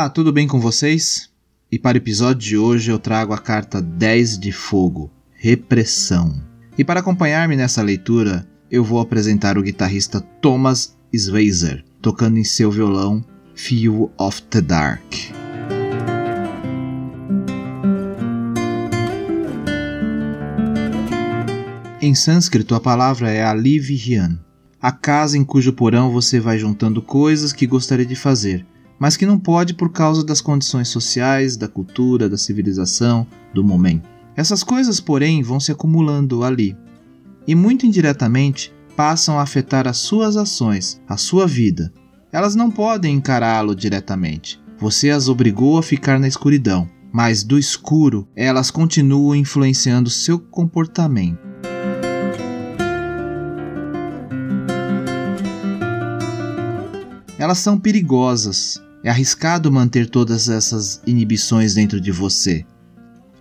Olá, tudo bem com vocês? E para o episódio de hoje eu trago a carta 10 de Fogo, Repressão. E para acompanhar-me nessa leitura, eu vou apresentar o guitarrista Thomas Schweizer, tocando em seu violão Feel of the Dark. Em sânscrito, a palavra é Alivihyan, a casa em cujo porão você vai juntando coisas que gostaria de fazer, mas que não pode por causa das condições sociais, da cultura, da civilização, do momento. Essas coisas, porém, vão se acumulando ali e, muito indiretamente, passam a afetar as suas ações, a sua vida. Elas não podem encará-lo diretamente. Você as obrigou a ficar na escuridão, mas do escuro elas continuam influenciando seu comportamento. Elas são perigosas, é arriscado manter todas essas inibições dentro de você.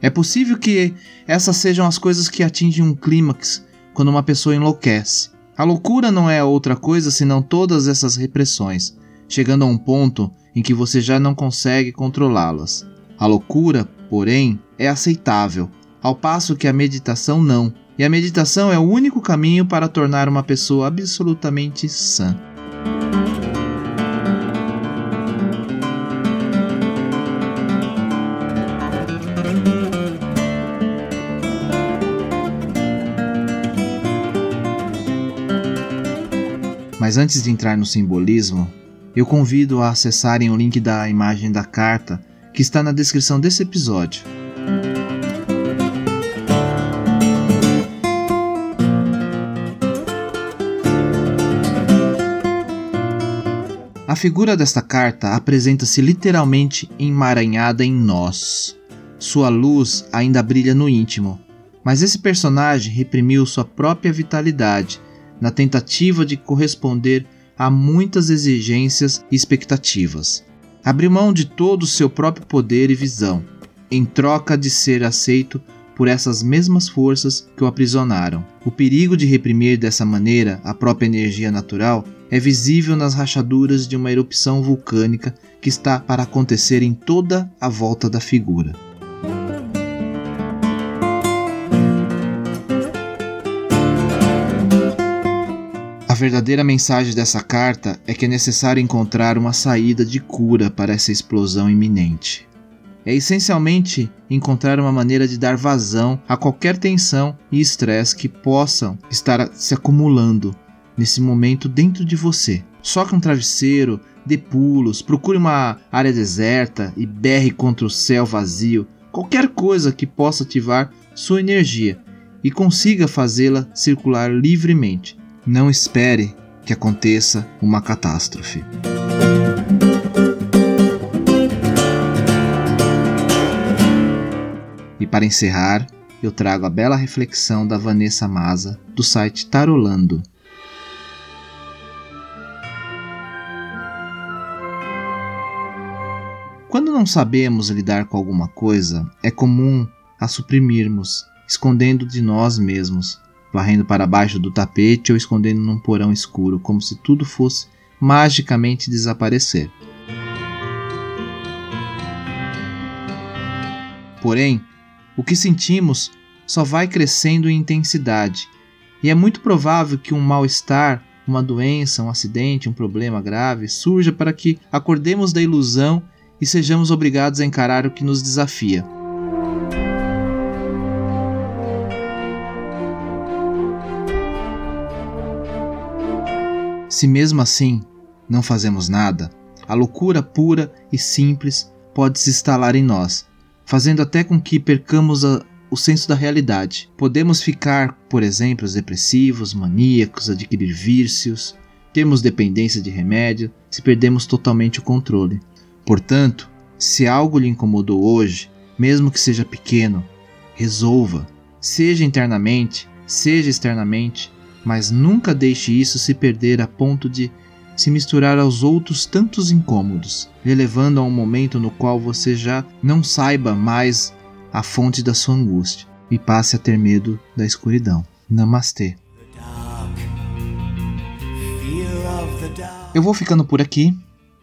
É possível que essas sejam as coisas que atingem um clímax quando uma pessoa enlouquece. A loucura não é outra coisa senão todas essas repressões, chegando a um ponto em que você já não consegue controlá-las. A loucura, porém, é aceitável, ao passo que a meditação não. E a meditação é o único caminho para tornar uma pessoa absolutamente sã. Mas antes de entrar no simbolismo, eu convido a acessarem o link da imagem da carta que está na descrição desse episódio. A figura desta carta apresenta-se literalmente emaranhada em nós. Sua luz ainda brilha no íntimo, mas esse personagem reprimiu sua própria vitalidade na tentativa de corresponder a muitas exigências e expectativas. Abriu mão de todo o seu próprio poder e visão, em troca de ser aceito por essas mesmas forças que o aprisionaram. O perigo de reprimir dessa maneira a própria energia natural é visível nas rachaduras de uma erupção vulcânica que está para acontecer em toda a volta da figura. Verdadeira mensagem dessa carta é que é necessário encontrar uma saída de cura para essa explosão iminente. É essencialmente encontrar uma maneira de dar vazão a qualquer tensão e estresse que possam estar se acumulando nesse momento dentro de você. Soque um travesseiro, dê pulos, procure uma área deserta e berre contra o céu vazio, qualquer coisa que possa ativar sua energia e consiga fazê-la circular livremente não espere que aconteça uma catástrofe. E para encerrar, eu trago a bela reflexão da Vanessa Maza, do site Tarolando. Quando não sabemos lidar com alguma coisa, é comum a suprimirmos, escondendo de nós mesmos, varrendo para baixo do tapete ou escondendo num porão escuro, como se tudo fosse magicamente desaparecer. Porém, o que sentimos só vai crescendo em intensidade, e é muito provável que um mal-estar, uma doença, um acidente, um problema grave surja para que acordemos da ilusão e sejamos obrigados a encarar o que nos desafia. Se mesmo assim não fazemos nada, a loucura pura e simples pode se instalar em nós, fazendo até com que percamos a, o senso da realidade. Podemos ficar, por exemplo, depressivos, maníacos, adquirir vícios, termos dependência de remédio, se perdemos totalmente o controle. Portanto, se algo lhe incomodou hoje, mesmo que seja pequeno, resolva, seja internamente, seja externamente, mas nunca deixe isso se perder a ponto de se misturar aos outros tantos incômodos, lhe levando a um momento no qual você já não saiba mais a fonte da sua angústia e passe a ter medo da escuridão. Namastê. Eu vou ficando por aqui.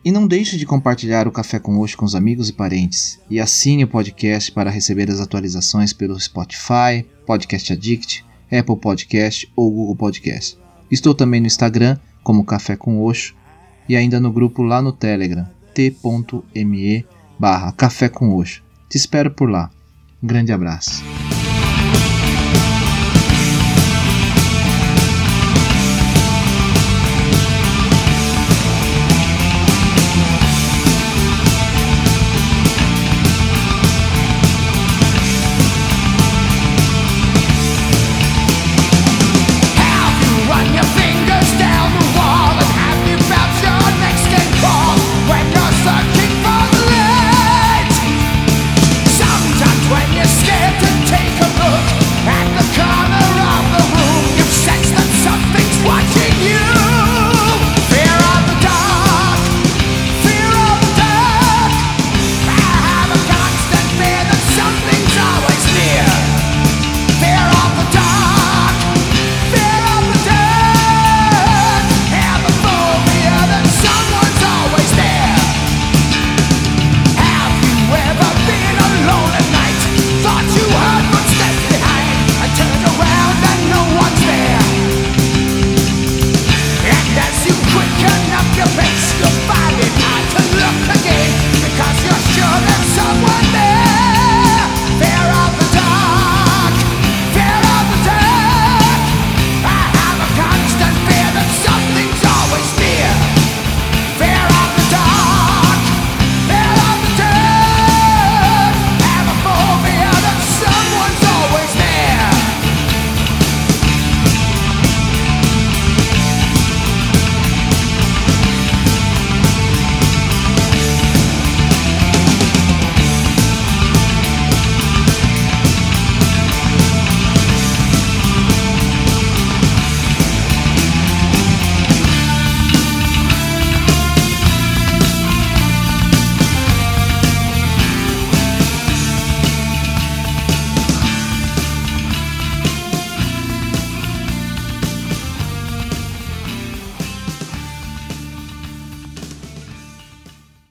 E não deixe de compartilhar o Café com Oxo com os amigos e parentes. E assine o podcast para receber as atualizações pelo Spotify, Podcast Addict, Apple Podcast ou Google Podcast. Estou também no Instagram como Café com Oxo e ainda no grupo lá no Telegram, t.me barra Café com Oxo. Te espero por lá. Um grande abraço.